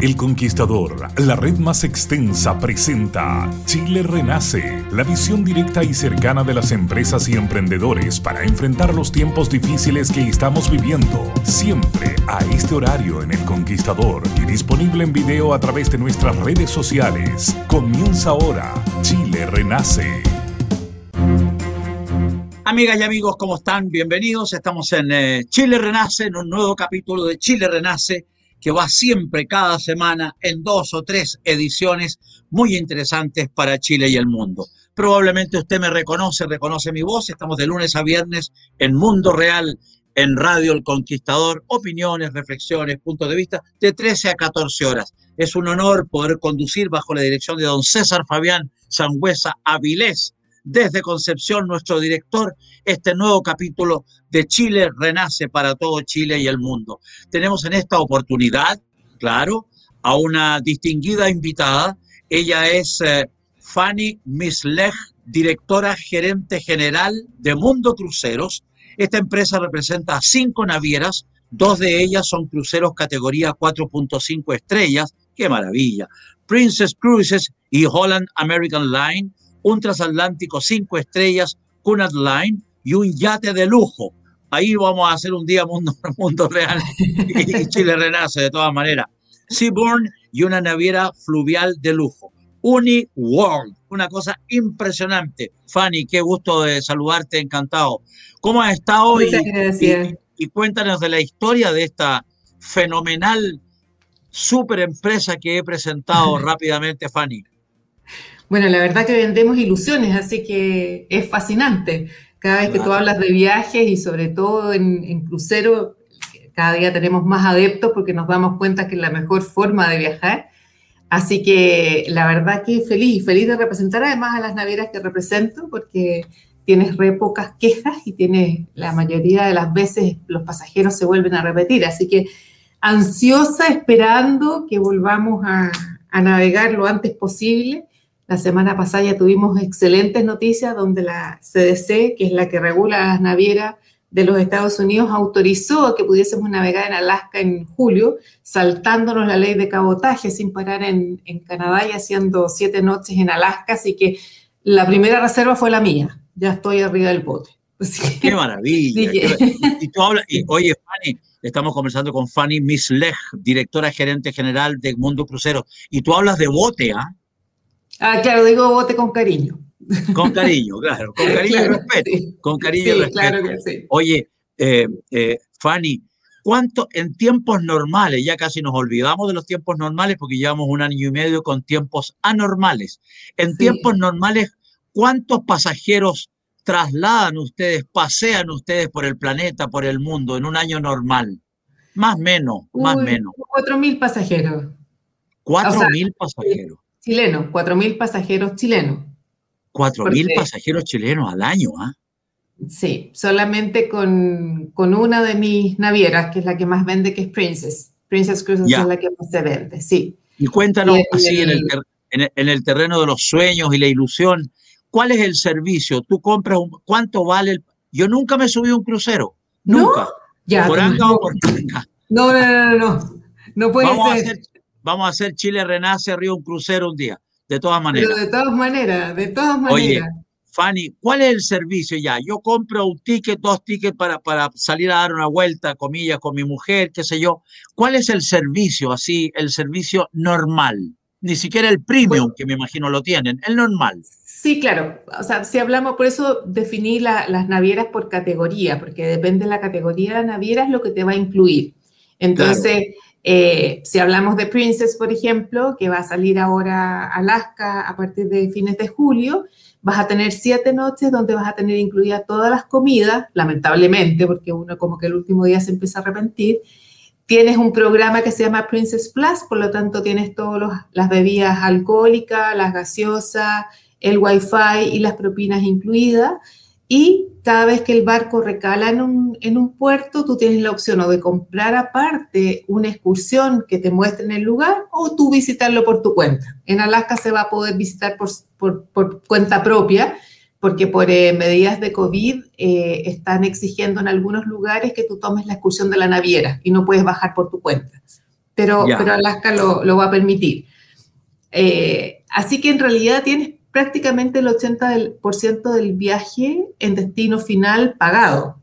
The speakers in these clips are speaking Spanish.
El Conquistador, la red más extensa, presenta Chile Renace, la visión directa y cercana de las empresas y emprendedores para enfrentar los tiempos difíciles que estamos viviendo. Siempre a este horario en El Conquistador y disponible en video a través de nuestras redes sociales. Comienza ahora Chile Renace. Amigas y amigos, ¿cómo están? Bienvenidos. Estamos en eh, Chile Renace, en un nuevo capítulo de Chile Renace que va siempre cada semana en dos o tres ediciones muy interesantes para Chile y el mundo. Probablemente usted me reconoce, reconoce mi voz. Estamos de lunes a viernes en Mundo Real, en Radio El Conquistador. Opiniones, reflexiones, puntos de vista de 13 a 14 horas. Es un honor poder conducir bajo la dirección de don César Fabián Sangüesa Avilés desde Concepción, nuestro director, este nuevo capítulo de Chile Renace para todo Chile y el mundo. Tenemos en esta oportunidad, claro, a una distinguida invitada. Ella es eh, Fanny Mislech, directora gerente general de Mundo Cruceros. Esta empresa representa a cinco navieras, dos de ellas son cruceros categoría 4.5 estrellas. ¡Qué maravilla! Princess Cruises y Holland American Line un transatlántico cinco estrellas, Cunard Line y un yate de lujo. Ahí vamos a hacer un día mundo, mundo real y Chile renace de todas maneras. Seabourn y una naviera fluvial de lujo. Uni World, una cosa impresionante. Fanny, qué gusto de saludarte, encantado. ¿Cómo has estado hoy? Y, y, cuéntanos de la historia de esta fenomenal super empresa que he presentado rápidamente, Fanny. Bueno, la verdad que vendemos ilusiones, así que es fascinante. Cada vez que tú hablas de viajes y sobre todo en, crucero, cada día tenemos más adeptos porque nos damos cuenta que es la mejor forma de viajar. Así que la verdad que feliz, feliz de representar además a las navieras que represento porque tienes re pocas quejas y tienes la mayoría de las veces los pasajeros se vuelven a repetir. Así que ansiosa esperando que volvamos a, a navegar lo antes posible la semana pasada ya tuvimos excelentes noticias donde la CDC, que es la que regula las navieras de los Estados Unidos, autorizó que pudiésemos navegar en Alaska en julio, saltándonos la ley de cabotaje sin parar en, Canadá y haciendo siete noches en Alaska. Así que la primera reserva fue la mía. Ya estoy arriba del bote. ¡Qué maravilla! Y tú hablas, y, oye, Fanny, estamos conversando con Fanny Mislech, directora gerente general de Mundo Crucero, y tú hablas de bote, ¿ah? Ah, claro, digo bote con cariño. Con cariño, claro, con cariño y respeto. Con cariño y respeto. Claro que sí. Oye, eh, eh, Fanny, ¿cuánto en tiempos normales, ya casi nos olvidamos de los tiempos normales porque llevamos un año y medio con tiempos anormales. En tiempos normales, ¿cuántos pasajeros trasladan ustedes, pasean ustedes por el planeta, por el mundo en un año normal? Más o menos, más o menos. Cuatro mil pasajeros. Cuatro mil pasajeros. Chilenos, 4.000 pasajeros chilenos. 4.000 pasajeros chilenos al año, ¿ah? Sí, solamente con, una de mis navieras, que es la que más vende, que es Princess. Princess Cruises es la que más se vende, sí. Y cuéntanos, así, en, el, terreno de los sueños y la ilusión, ¿cuál es el servicio? Tú compras, un, ¿cuánto vale? El, yo nunca me subí a un crucero, nunca. ¿No? Ya, por acá o por acá. No, no, no, no, no, puede ser vamos a hacer Chile Renace Río un crucero un día, de todas maneras. Pero de todas maneras, de todas maneras. Oye, Fanny, ¿cuál es el servicio ya? Yo compro un ticket, dos tickets para, para salir a dar una vuelta, comillas, con mi mujer, qué sé yo. ¿Cuál es el servicio, así, el servicio normal? Ni siquiera el premium, que me imagino lo tienen, el normal. Sí, claro. O sea, si hablamos, por eso definí las navieras por categoría, porque depende de la categoría de la naviera es lo que te va a incluir. Entonces, eh, si hablamos de Princess, por ejemplo, que va a salir ahora a Alaska a partir de fines de julio, vas a tener siete noches donde vas a tener incluidas todas las comidas, lamentablemente, porque uno como que el último día se empieza a arrepentir. Tienes un programa que se llama Princess Plus, por lo tanto tienes todas las bebidas alcohólicas, las gaseosas, el wifi y las propinas incluidas. Y cada vez que el barco recala en un, en un, puerto, tú tienes la opción o de comprar aparte una excursión que te muestre en el lugar o tú visitarlo por tu cuenta. En Alaska se va a poder visitar por, por, por cuenta propia porque por eh, medidas de COVID eh, están exigiendo en algunos lugares que tú tomes la excursión de la naviera y no puedes bajar por tu cuenta. Pero, pero Alaska lo, lo, va a permitir. Eh, así que en realidad tienes prácticamente el 80% del viaje en destino final pagado.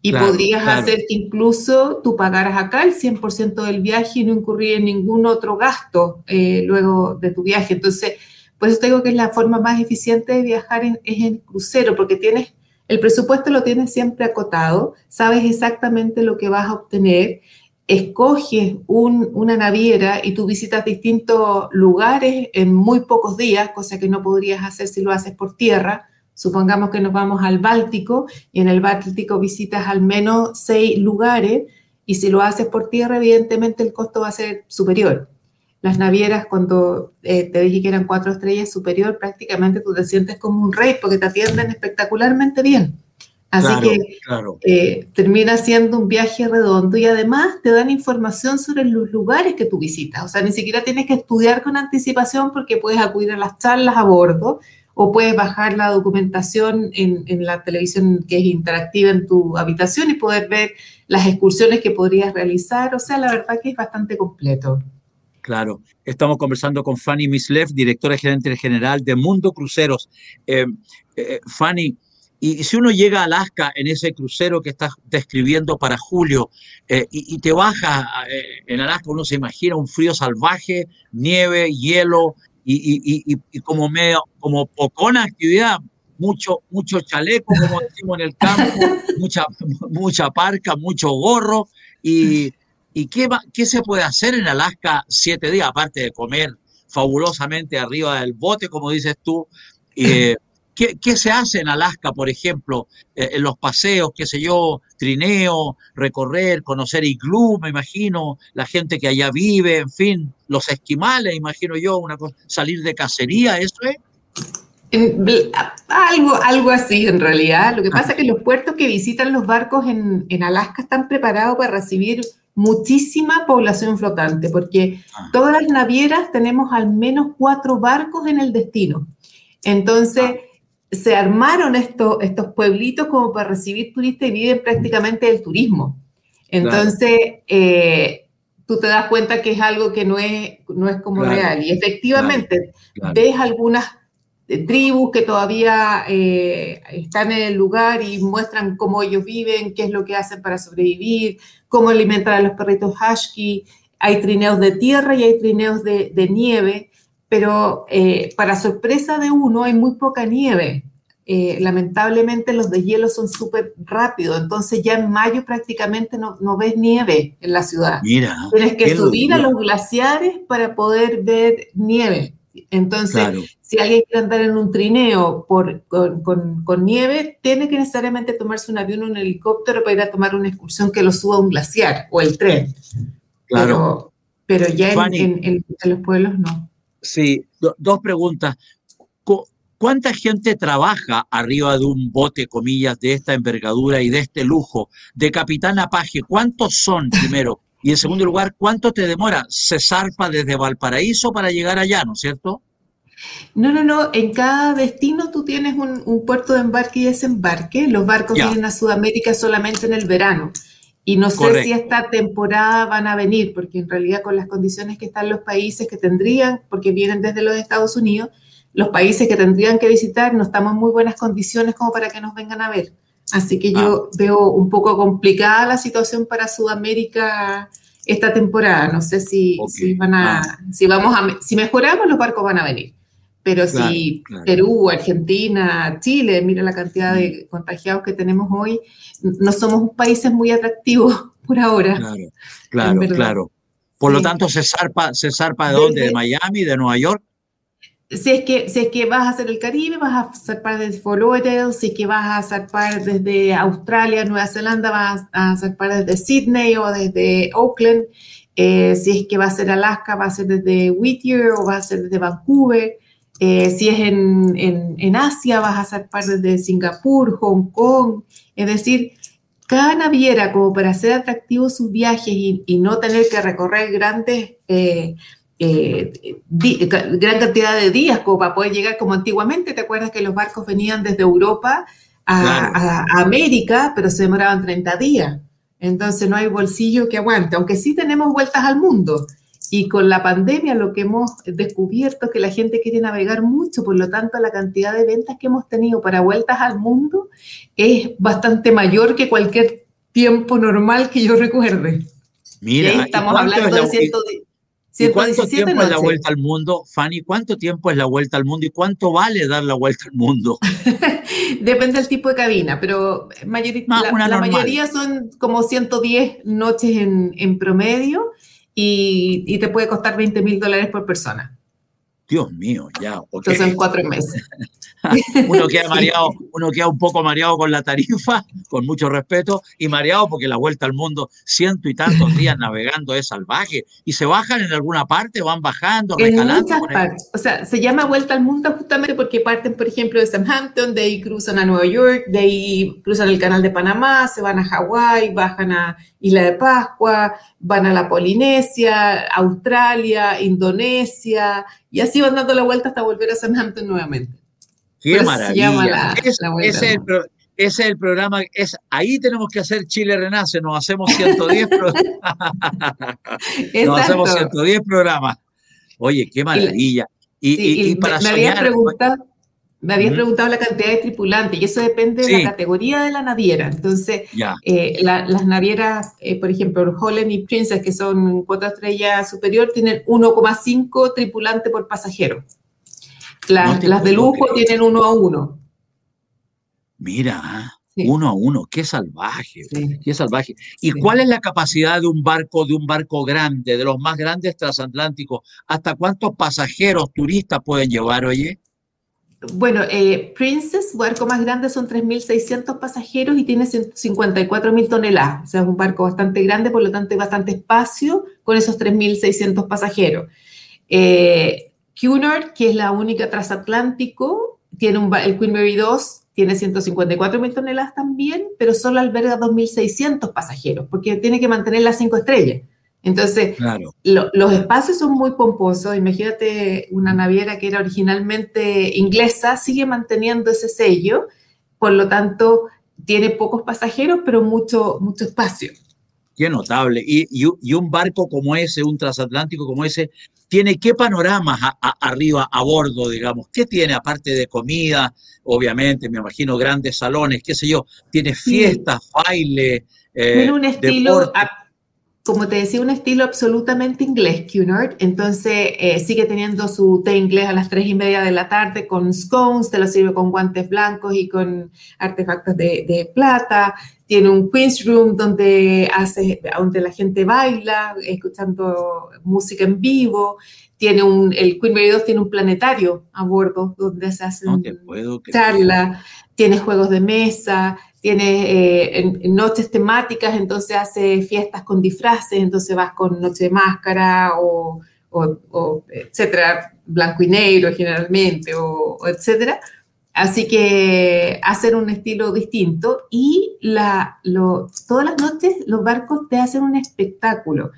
Y podrías hacer que incluso tú pagaras acá el 100% del viaje y no incurrir en ningún otro gasto eh, luego de tu viaje. Entonces, por eso te digo que es la forma más eficiente de viajar en, es en crucero, porque tienes, el presupuesto lo tienes siempre acotado, sabes exactamente lo que vas a obtener escoges una naviera y tú visitas distintos lugares en muy pocos días, cosa que no podrías hacer si lo haces por tierra. Supongamos que nos vamos al Báltico y en el Báltico visitas al menos seis lugares y si lo haces por tierra, evidentemente el costo va a ser superior. Las navieras, cuando eh, te dije que eran cuatro estrellas superior, prácticamente tú te sientes como un rey porque te atienden espectacularmente bien. Así que eh, termina siendo un viaje redondo y además te dan información sobre los lugares que tú visitas. O sea, ni siquiera tienes que estudiar con anticipación porque puedes acudir a las charlas a bordo o puedes bajar la documentación en, en la televisión que es interactiva en tu habitación y poder ver las excursiones que podrías realizar. O sea, la verdad que es bastante completo. Claro, estamos conversando con Fanny Mislev, directora gerente general de Mundo Cruceros. Eh, eh, Fanny, y si uno llega a Alaska en ese crucero que estás describiendo para julio eh, y, te baja eh, en Alaska, uno se imagina un frío salvaje, nieve, hielo y, como medio, como pocona actividad, mucho, mucho chaleco, como decimos en el campo, mucha, mucha parca, mucho gorro. ¿Y, y qué, qué se puede hacer en Alaska siete días, aparte de comer fabulosamente arriba del bote, como dices tú? Eh, ¿Qué, se hace en Alaska, por ejemplo, eh, en los paseos, qué sé yo, trineo, recorrer, conocer iglú, me imagino, la gente que allá vive, en fin, los esquimales, imagino yo, una cosa, salir de cacería, ¿eso es? Algo, algo así en realidad. Lo que pasa es que los puertos que visitan los barcos en, en Alaska están preparados para recibir muchísima población flotante, porque ah. todas las navieras tenemos al menos cuatro barcos en el destino. Entonces, ah se armaron estos, estos pueblitos como para recibir turistas y viven prácticamente del turismo. Entonces, eh, tú te das cuenta que es algo que no es, no es como real. Y efectivamente, ves algunas tribus que todavía eh, están en el lugar y muestran cómo ellos viven, qué es lo que hacen para sobrevivir, cómo alimentan a los perritos husky. Hay trineos de tierra y hay trineos de, de nieve pero eh, para sorpresa de uno hay muy poca nieve. Eh, lamentablemente los deshielos son súper rápidos, entonces ya en mayo prácticamente no, no, ves nieve en la ciudad. Mira, Tienes que subir a los glaciares para poder ver nieve. Entonces, si alguien quiere andar en un trineo por, con, con, con, nieve, tiene que necesariamente tomarse un avión o un helicóptero para ir a tomar una excursión que lo suba a un glaciar o el tren. Claro. Pero, pero ya en, en, en los pueblos no. Sí, dos preguntas. ¿Cuánta gente trabaja arriba de un bote, comillas, de esta envergadura y de este lujo? De capitán a paje, ¿cuántos son primero? Y en segundo lugar, ¿cuánto te demora? Se zarpa desde Valparaíso para llegar allá, ¿no es cierto? No, no, no. En cada destino tú tienes un, puerto de embarque y desembarque. Los barcos vienen a Sudamérica solamente en el verano. Y no sé si esta temporada van a venir, porque en realidad con las condiciones que están los países que tendrían, porque vienen desde los Estados Unidos, los países que tendrían que visitar no estamos en muy buenas condiciones como para que nos vengan a ver. Así que yo ah. veo un poco complicada la situación para Sudamérica esta temporada. No sé si, si van a, ah. si vamos a, si mejoramos los barcos van a venir. Pero si Perú, Argentina, Chile, mira la cantidad de mm. contagiados que tenemos hoy, no somos países muy atractivos por ahora. Claro, claro, claro. Por lo tanto, ¿se zarpa, ¿se zarpa de dónde? ¿De Miami, de Nueva York? Si es, que, si es que vas a hacer el Caribe, vas a zarpar desde Fort si es que vas a zarpar desde Australia, Nueva Zelanda, vas a zarpar desde Sydney o desde Oakland, eh, si es que va a ser Alaska, va a ser desde Whittier o va a ser desde Vancouver, eh, si es en, en, en, Asia, vas a zarpar desde Singapur, Hong Kong, es decir, cada naviera como para hacer atractivos sus viajes y, no tener que recorrer grandes, eh, eh, gran cantidad de días como para poder llegar como antiguamente, ¿te acuerdas que los barcos venían desde Europa a, a América, pero se demoraban 30 días? Entonces no hay bolsillo que aguante, aunque sí tenemos vueltas al mundo. Y con la pandemia lo que hemos descubierto es que la gente quiere navegar mucho, por lo tanto la cantidad de ventas que hemos tenido para vueltas al mundo es bastante mayor que cualquier tiempo normal que yo recuerde. Mira, estamos hablando de 117 ¿Cuánto tiempo es la vuelta al mundo, Fanny? ¿Cuánto tiempo es la vuelta al mundo y cuánto vale dar la vuelta al mundo? Depende del tipo de cabina, pero la, la mayoría son como 110 noches en, en promedio y, te puede costar 20 mil dólares por persona. Dios mío, ya. Okay. Entonces en cuatro meses. uno, queda mareado, uno queda un poco mareado con la tarifa, con mucho respeto, y mareado porque la vuelta al mundo, ciento y tantos días navegando es salvaje. Y se bajan en alguna parte, van bajando, recalando. En muchas partes. O sea, se llama vuelta al mundo justamente porque parten, por ejemplo, de Southampton, de ahí cruzan a Nueva York, de ahí cruzan el canal de Panamá, se van a Hawái, bajan a Isla de Pascua, van a la Polinesia, Australia, Indonesia, y así van dando la vuelta hasta volver a Southampton nuevamente. Qué maravilla. es, ese, es el, programa, es, ahí tenemos que hacer Chile Renace, nos hacemos 110 programas. nos hacemos 110 programas. Oye, qué maravilla. Y, para me, habías preguntado, me habías preguntado la cantidad de tripulantes y eso depende de la categoría de la naviera. Entonces, eh, las navieras, eh, por ejemplo, Holland y Princess, que son cuatro estrellas superior, tienen 1,5 tripulantes por pasajero. Las, de lujo tienen uno a uno. Mira, uno a uno, qué salvaje, qué salvaje. ¿Y cuál es la capacidad de un barco, de un barco grande, de los más grandes transatlánticos? ¿Hasta cuántos pasajeros, turistas pueden llevar, oye? Bueno, eh, Princess, barco más grande, son 3.600 pasajeros y tiene 54.000 toneladas. O sea, es un barco bastante grande, por lo tanto hay bastante espacio con esos 3.600 pasajeros. Eh, Cunard, que es la única transatlántico, tiene un, el Queen Mary 2 tiene 154 mil toneladas también, pero solo alberga 2.600 pasajeros, porque tiene que mantener las cinco estrellas. Entonces, los espacios son muy pomposos. Imagínate una naviera que era originalmente inglesa, sigue manteniendo ese sello, por lo tanto, tiene pocos pasajeros, pero mucho, mucho espacio. Qué notable. Y, y, un barco como ese, un transatlántico como ese, tiene qué panoramas arriba a bordo, digamos? ¿Qué tiene aparte de comida? Obviamente, me imagino grandes salones, qué sé yo. Tiene fiestas, baile. Eh, tiene un estilo, como te decía, un estilo absolutamente inglés, Cunard. Entonces eh, sigue teniendo su té inglés a las tres y media de la tarde con scones, te lo sirve con guantes blancos y con artefactos de, de plata tiene un Queen's Room donde, hace, donde la gente baila, escuchando música en vivo. Tiene un, el Queen Mary 2 tiene un planetario a bordo donde se hacen charlas, tiene juegos de mesa, tiene eh, noches temáticas, entonces hace fiestas con disfraces, entonces vas con noche de máscara o, etcétera, blanco y negro generalmente, o, etcétera. Así que hacen un estilo distinto y todas las noches los barcos te hacen un espectáculo.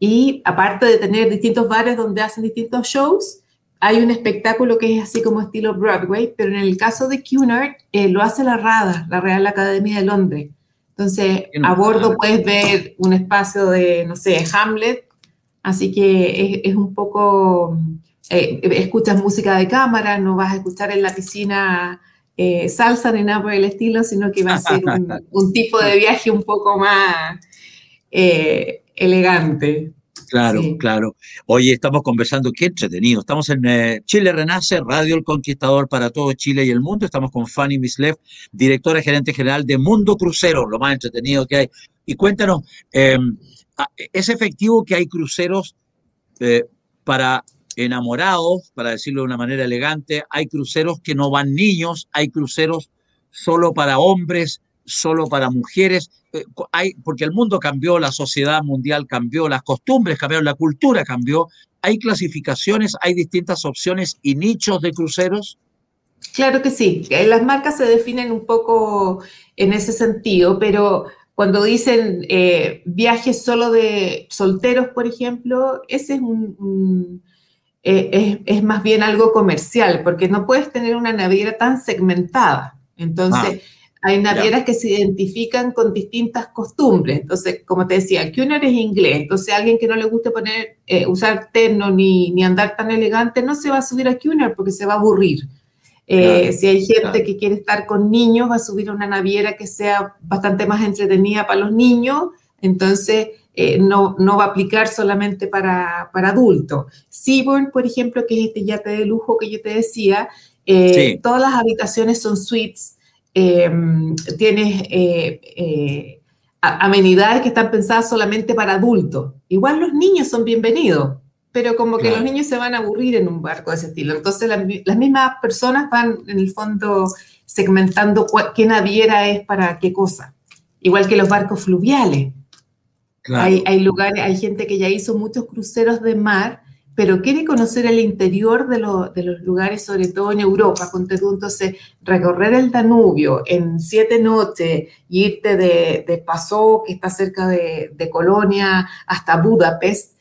Y aparte de tener distintos bares donde hacen distintos shows, hay un espectáculo que es así como estilo Broadway, pero en el caso de Cunard eh, lo hace la RADA, la Real Academia de Londres. Entonces, a bordo puedes ver un espacio de, no sé, Hamlet, así que es, es un poco eh, escuchas música de cámara, no vas a escuchar en la piscina eh, salsa ni nada por el estilo, sino que va a ser un, tipo de viaje un poco más eh, elegante. Claro, claro. Oye, estamos conversando, qué entretenido. Estamos en eh, Chile Renace, Radio El Conquistador para todo Chile y el mundo. Estamos con Fanny Mislev, directora gerente general de Mundo Crucero, lo más entretenido que hay. Y cuéntanos, em, ah, ¿es efectivo que hay cruceros eh, para enamorados, para decirlo de una manera elegante? Hay cruceros que no van niños, hay cruceros solo para hombres, solo para mujeres, eh, hay, porque el mundo cambió, la sociedad mundial cambió, las costumbres cambiaron, la cultura cambió. ¿Hay clasificaciones, hay distintas opciones y nichos de cruceros? Claro que sí, eh, las marcas se definen un poco en ese sentido, pero cuando dicen eh, viajes solo de solteros, por ejemplo, ese es un, es, más bien algo comercial, porque no puedes tener una naviera tan segmentada. Entonces, ah. Hay navieras que se identifican con distintas costumbres. Entonces, como te decía, Cuner es inglés. Entonces, alguien que no le guste poner, eh, usar terno ni, ni, andar tan elegante no se va a subir a Cuner porque se va a aburrir. Eh, si hay gente que quiere estar con niños, va a subir a una naviera que sea bastante más entretenida para los niños. Entonces, eh, no, no, va a aplicar solamente para, para adultos. Seabourn, por ejemplo, que es este yate de lujo que yo te decía, todas las habitaciones son suites Em, tienes eh, eh, amenidades que están pensadas solamente para adultos. Igual los niños son bienvenidos, pero como que los niños se van a aburrir en un barco de ese estilo. Entonces las mismas personas van en el fondo segmentando qué naviera es para qué cosa. Igual que los barcos fluviales. Hay, hay, lugares, hay gente que ya hizo muchos cruceros de mar pero quiere conocer el interior de, los lugares, sobre todo en Europa, con entonces recorrer el Danubio en siete noches y irte de, de Pasó, que está cerca de, Colonia, hasta Budapest,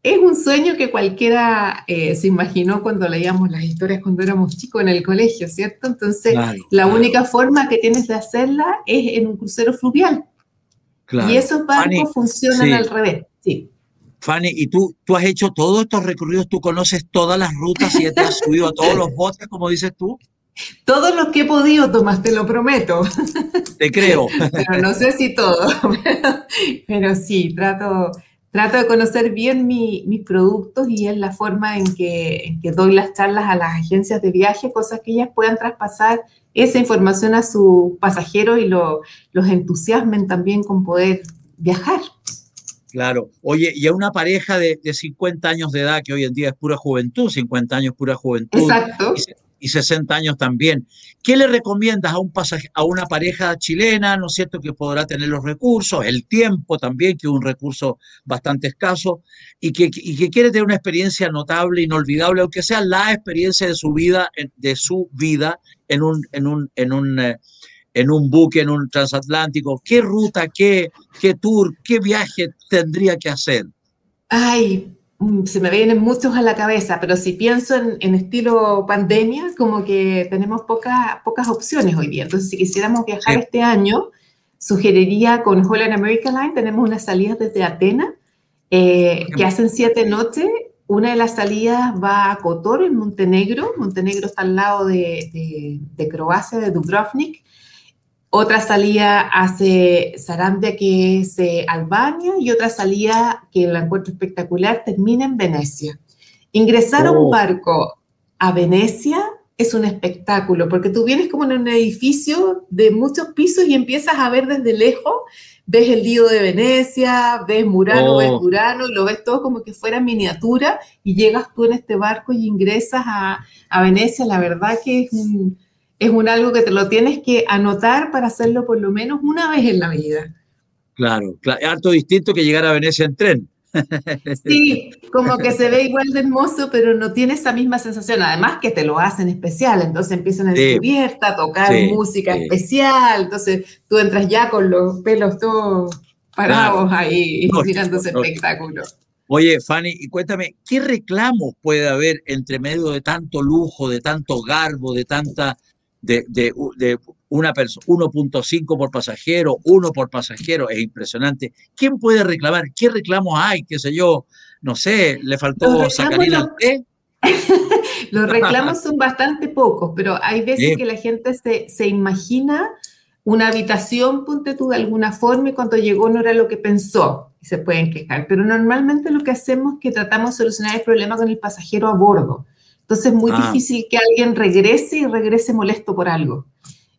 es un sueño que cualquiera eh, se imaginó cuando leíamos las historias cuando éramos chicos en el colegio, ¿cierto? Entonces, la única forma que tienes de hacerla es en un crucero fluvial. Y esos barcos funcionan al revés, sí. Fanny, y tú, tú has hecho todos estos recorridos, tú conoces todas las rutas y te has subido a todos los botes, como dices tú. Todos los que he podido, Tomás, te lo prometo. Te creo. Pero no sé si todo. Pero sí, trato, trato de conocer bien mis productos y es la forma en que, doy las charlas a las agencias de viaje, cosas que ellas puedan traspasar esa información a sus pasajeros y los entusiasmen también con poder viajar. Claro. Oye, y a una pareja de, 50 años de edad, que hoy en día es pura juventud, 50 años pura juventud. Exacto. Y, 60 años también. ¿Qué le recomiendas a, un pasaje, a una pareja chilena, ¿no es cierto?, que podrá tener los recursos, el tiempo también, que es un recurso bastante escaso, y que, que quiere tener una experiencia notable, inolvidable, aunque sea la experiencia de su vida, de su vida en un, en un, en un eh, en un buque, en un transatlántico? ¿Qué ruta, qué, qué tour, qué viaje tendría que hacer? Ay, mm, se me vienen muchos a la cabeza, pero si pienso en, estilo pandemia, como que tenemos pocas pocas opciones hoy día. Entonces, si quisiéramos viajar este año, sugeriría con Holland American Line, tenemos unas salidas desde Atenas, eh, que hacen siete noches. Una de las salidas va a Kotor, en Montenegro. Montenegro está al lado de, de, de Croacia, de Dubrovnik. Otra salida hace Sarambia, que es eh, Albania, y otra salida que la encuentro espectacular, termina en Venecia. Ingresar a un oh. barco a Venecia es un espectáculo, porque tú vienes como en un edificio de muchos pisos y empiezas a ver desde lejos, ves el Lido de Venecia, ves Murano, ves oh. Murano, y lo ves todo como que fuera miniatura, y llegas tú en este barco y ingresas a, a Venecia. La verdad que es un es un algo que te lo tienes que anotar para hacerlo por lo menos una vez en la vida. Claro, claro. harto distinto que llegar a Venecia en tren. Sí, como que se ve igual de hermoso, pero no tiene esa misma sensación. Además que te lo hacen especial, entonces empiezan a descubierta, a tocar música especial, entonces tú entras ya con los pelos todos parados ahí mirando ese espectáculo. Oye, Fanny, y cuéntame, ¿qué reclamos puede haber entre medio de tanto lujo, de tanto garbo, de tanta de, de, de una persona, 1.5 por pasajero, 1 por pasajero, es impresionante. ¿Quién puede reclamar? ¿Qué reclamos hay? ¿Qué sé yo? No sé, le faltó sacarina al té. los reclamos son bastante pocos, pero hay veces que la gente se, se, imagina una habitación, ponte tú de alguna forma, y cuando llegó no era lo que pensó, y se pueden quejar. Pero normalmente lo que hacemos es que tratamos de solucionar el problema con el pasajero a bordo. Entonces es muy ah. difícil que alguien regrese y regrese molesto por algo.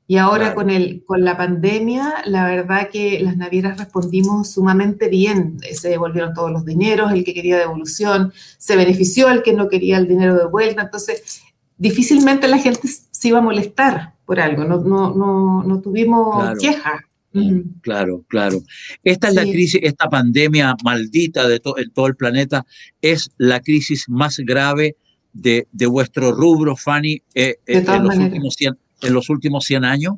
Y ahora con, el, con la pandemia, la verdad que las navieras respondimos sumamente bien. Se devolvieron todos los dineros, el que quería devolución, se benefició el que no quería el dinero de vuelta. Entonces, difícilmente la gente se iba a molestar por algo, no, no, no, no tuvimos queja. Claro, claro. Esta es la crisis, esta pandemia maldita de en todo el planeta, es la crisis más grave de, de vuestro rubro, Fanny, eh, eh, en, los últimos 100, en los últimos 100 años?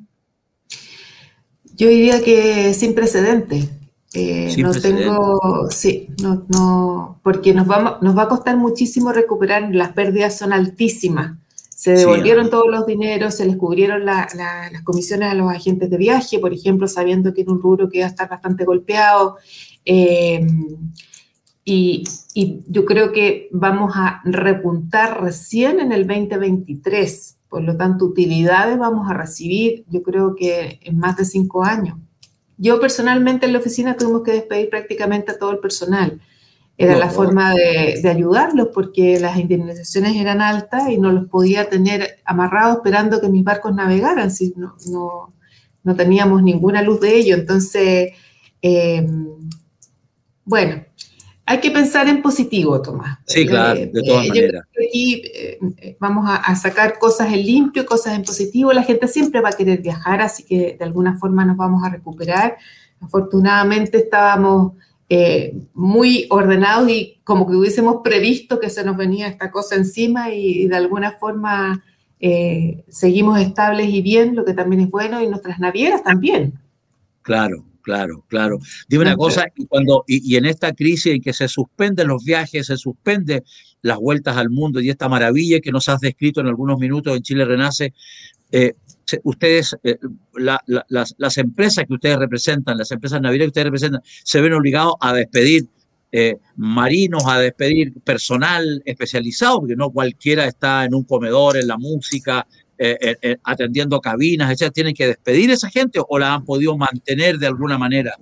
Yo diría que sin precedente. Eh, no tengo, sí, no, no, porque nos va, nos va a costar muchísimo recuperar, las pérdidas son altísimas. Se devolvieron todos los dineros, se les cubrieron las comisiones a los agentes de viaje, por ejemplo, sabiendo que era un rubro que iba a estar bastante golpeado. Eh, y, y, yo creo que vamos a repuntar recién en el 2023 por lo tanto, utilidades vamos a recibir, yo creo que en más de cinco años. Yo personalmente en la oficina tuvimos que despedir prácticamente a todo el personal. Era la forma de, ayudarlos porque las indemnizaciones eran altas y no los podía tener amarrados esperando que mis barcos navegaran, si no, no, no teníamos ninguna luz de ello. Entonces, eh, bueno, hay que pensar en positivo, Tomás. Sí, claro, de todas eh, maneras. Aquí eh, vamos a, sacar cosas en limpio, cosas en positivo. La gente siempre va a querer viajar, así que de alguna forma nos vamos a recuperar. Afortunadamente estábamos eh, muy ordenados y como que hubiésemos previsto que se nos venía esta cosa encima y, de alguna forma seguimos estables y bien, lo que también es bueno, y nuestras navieras también. Claro, claro, claro. Dime una cosa, y, cuando, y, en esta crisis en que se suspenden los viajes, se suspenden las vueltas al mundo y esta maravilla que nos has descrito en algunos minutos en Chile Renace, eh, ustedes, eh, las, empresas que ustedes representan, las empresas navieras que ustedes representan, se ven obligados a despedir eh, marinos, a despedir personal especializado, porque no cualquiera está en un comedor, en la música, eh, eh, eh, atendiendo cabinas, etcétera, tienen que despedir a esa gente o la han podido mantener de alguna manera?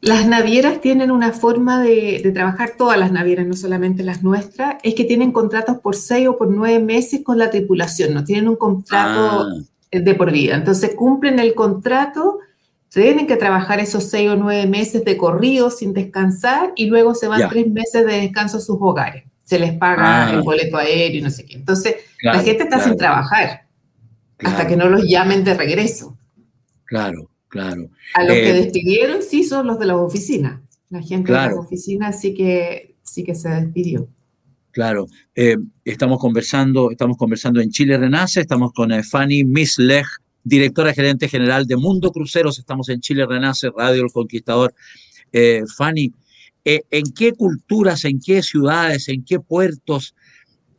Las navieras tienen una forma de, trabajar, todas las navieras, no solamente las nuestras, es que tienen contratos por seis o por nueve meses con la tripulación, no tienen un contrato ah. de por vida. Entonces cumplen el contrato, tienen que trabajar esos seis o nueve meses de corrido sin descansar y luego se van tres meses de descanso a sus hogares. Se les paga ah. el boleto aéreo y no sé qué. Entonces la gente está sin trabajar hasta que no los llamen de regreso. Claro, claro. A los que eh, despidieron sí son los de las oficinas. La gente de las oficinas sí que, sí que se despidió. Claro, eh, estamos conversando, estamos conversando en Chile Renace, estamos con eh, Fanny Misleg, directora gerente general de Mundo Cruceros, estamos en Chile Renace, Radio El Conquistador. Fanny, ¿en qué culturas, en qué ciudades, en qué puertos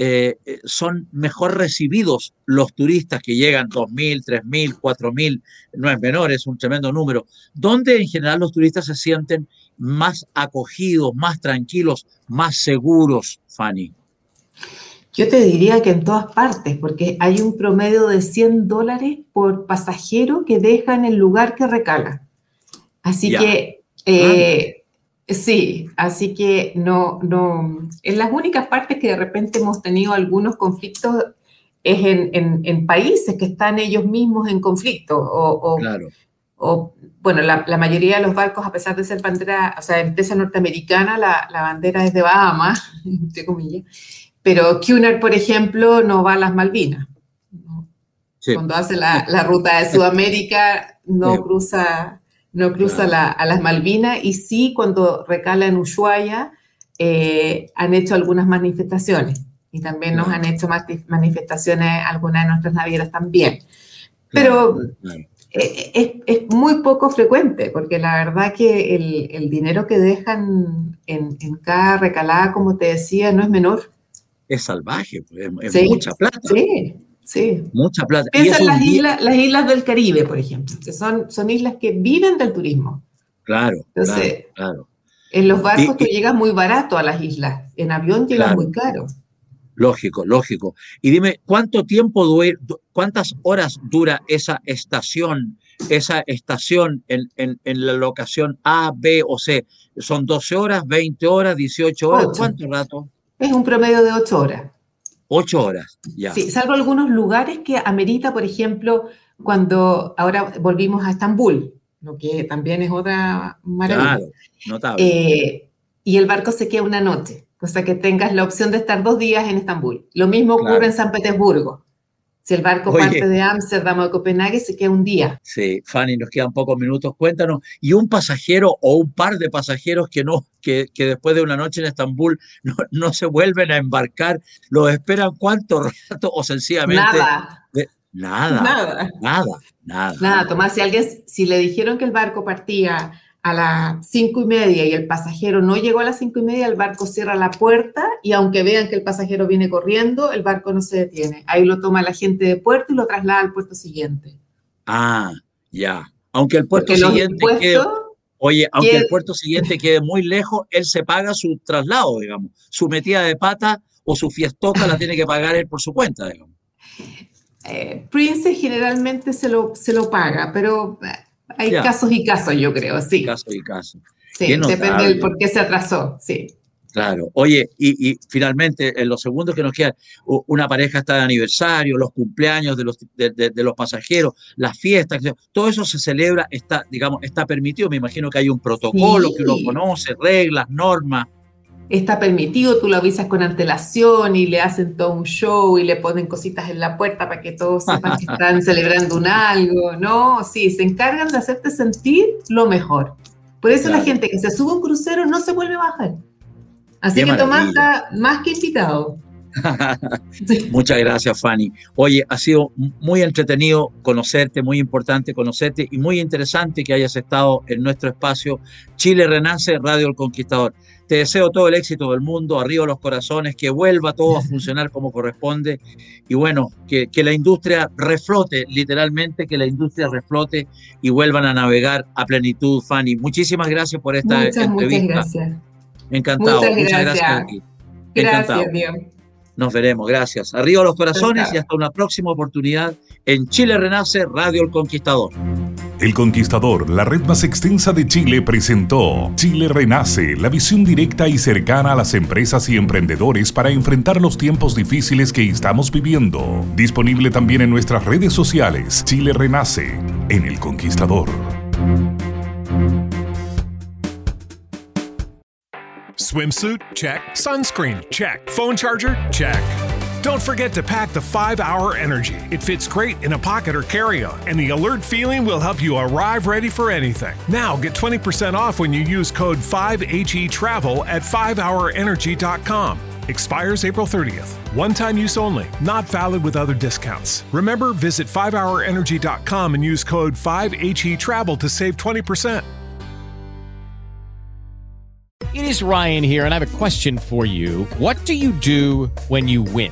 eh, eh, son mejor recibidos los turistas que llegan 2.000, 3.000, 4.000, no es menor, es un tremendo número, donde en general los turistas se sienten más acogidos, más tranquilos, más seguros, Fanny. Yo te diría que en todas partes, porque hay un promedio de 100 dólares por pasajero que deja en el lugar que recala. Así que eh, Sí, así que no, no, en las únicas partes que de repente hemos tenido algunos conflictos es en, países que están ellos mismos en conflicto o, o, bueno, la, mayoría de los barcos, a pesar de ser bandera, o sea, empresa norteamericana, la, bandera es de Bahamas, entre comillas, pero Cunard, por ejemplo, no va a las Malvinas. Cuando hace la, la, ruta de Sudamérica, no cruza no cruza a las Malvinas y sí cuando recala en Ushuaia eh, han hecho algunas manifestaciones y también nos han hecho manifestaciones algunas de nuestras navieras también. Pero eh, es, muy poco frecuente porque la verdad que el, dinero que dejan en, cada recalada, como te decía, no es menor. Es salvaje, pues, es, mucha plata. Sí, Sí. Mucha plata. Piensa en las, islas, las islas del Caribe, por ejemplo, que son, son islas que viven del turismo. Claro, Entonces, claro, En los barcos tú llegas muy barato a las islas, en avión llegas muy caro. Lógico, lógico. Y dime, ¿cuánto tiempo, cuántas horas dura esa estación, esa estación en, la locación A, B o C? ¿Son 12 horas, 20 horas, 18 horas? ¿Cuánto rato? Es un promedio de 8 horas. 8 horas, ya. Sí, salvo algunos lugares que amerita, por ejemplo, cuando ahora volvimos a Estambul, lo que también es otra maravilla. Claro, notable. Eh, y el barco se queda una noche cosa que tengas la opción de estar dos días en Estambul. Lo mismo ocurre en San Petersburgo. Si el barco parte de Ámsterdam o de Copenhague, se queda un día. Sí, Fanny, nos quedan pocos minutos. Cuéntanos, ¿y un pasajero o un par de pasajeros que no, que, que después de una noche en Estambul no, no, se vuelven a embarcar, los esperan cuánto rato o sencillamente? Nada. nada. Nada. Nada. Nada. Nada, Tomás, si alguien, si le dijeron que el barco partía a las cinco y media y el pasajero no llegó a las cinco y media, el barco cierra la puerta y aunque vean que el pasajero viene corriendo, el barco no se detiene. Ahí lo toma la gente de puerto y lo traslada al puerto siguiente. Ah, ya. Aunque el puerto siguiente quede, oye, aunque el puerto siguiente quede muy lejos, él se paga su traslado, digamos. Su metida de pata o su fiestoca la tiene que pagar él por su cuenta, digamos. Eh, Prince generalmente se lo, se lo paga, pero hay casos y casos, yo creo, sí. Casos y casos. Sí, depende del por qué se atrasó, sí. Claro. Oye, y, finalmente, en los segundos que nos quedan, una pareja está de aniversario, los cumpleaños de los, de, los pasajeros, las fiestas, todo eso se celebra, está, digamos, está permitido. Me imagino que hay un protocolo que uno conoce, reglas, normas está permitido, tú lo avisas con antelación y le hacen todo un show y le ponen cositas en la puerta para que todos sepan que están celebrando un algo, ¿no? Sí, se encargan de hacerte sentir lo mejor. Por eso la gente que se sube a un crucero no se vuelve a bajar. Así que Tomás está más que invitado. Muchas gracias, Fanny. Oye, ha sido muy entretenido conocerte, muy importante conocerte y muy interesante que hayas estado en nuestro espacio Chile Renace, Radio El Conquistador. Te deseo todo el éxito del mundo, arriba los corazones, que vuelva todo a funcionar como corresponde y bueno, que, que, la industria reflote, literalmente, que la industria reflote y vuelvan a navegar a plenitud, Fanny. Muchísimas gracias por esta muchas, entrevista. Muchas gracias. Encantado. Muchas gracias. Gracias, Dios. Nos veremos, gracias. Arriba los corazones y hasta una próxima oportunidad en Chile Renace Radio El Conquistador. El Conquistador, la red más extensa de Chile, presentó Chile Renace, la visión directa y cercana a las empresas y emprendedores para enfrentar los tiempos difíciles que estamos viviendo. Disponible también en nuestras redes sociales, Chile Renace, en El Conquistador. Swimsuit? Check. Sunscreen? Check. Phone charger? Check. Don't forget to pack the 5 Hour Energy. It fits great in a pocket or carry on, and the alert feeling will help you arrive ready for anything. Now get 20% off when you use code 5HE Travel at 5hourenergy.com. Expires April 30th. One time use only, not valid with other discounts. Remember, visit 5hourenergy.com and use code 5HE Travel to save 20%. It is Ryan here, and I have a question for you. What do you do when you win?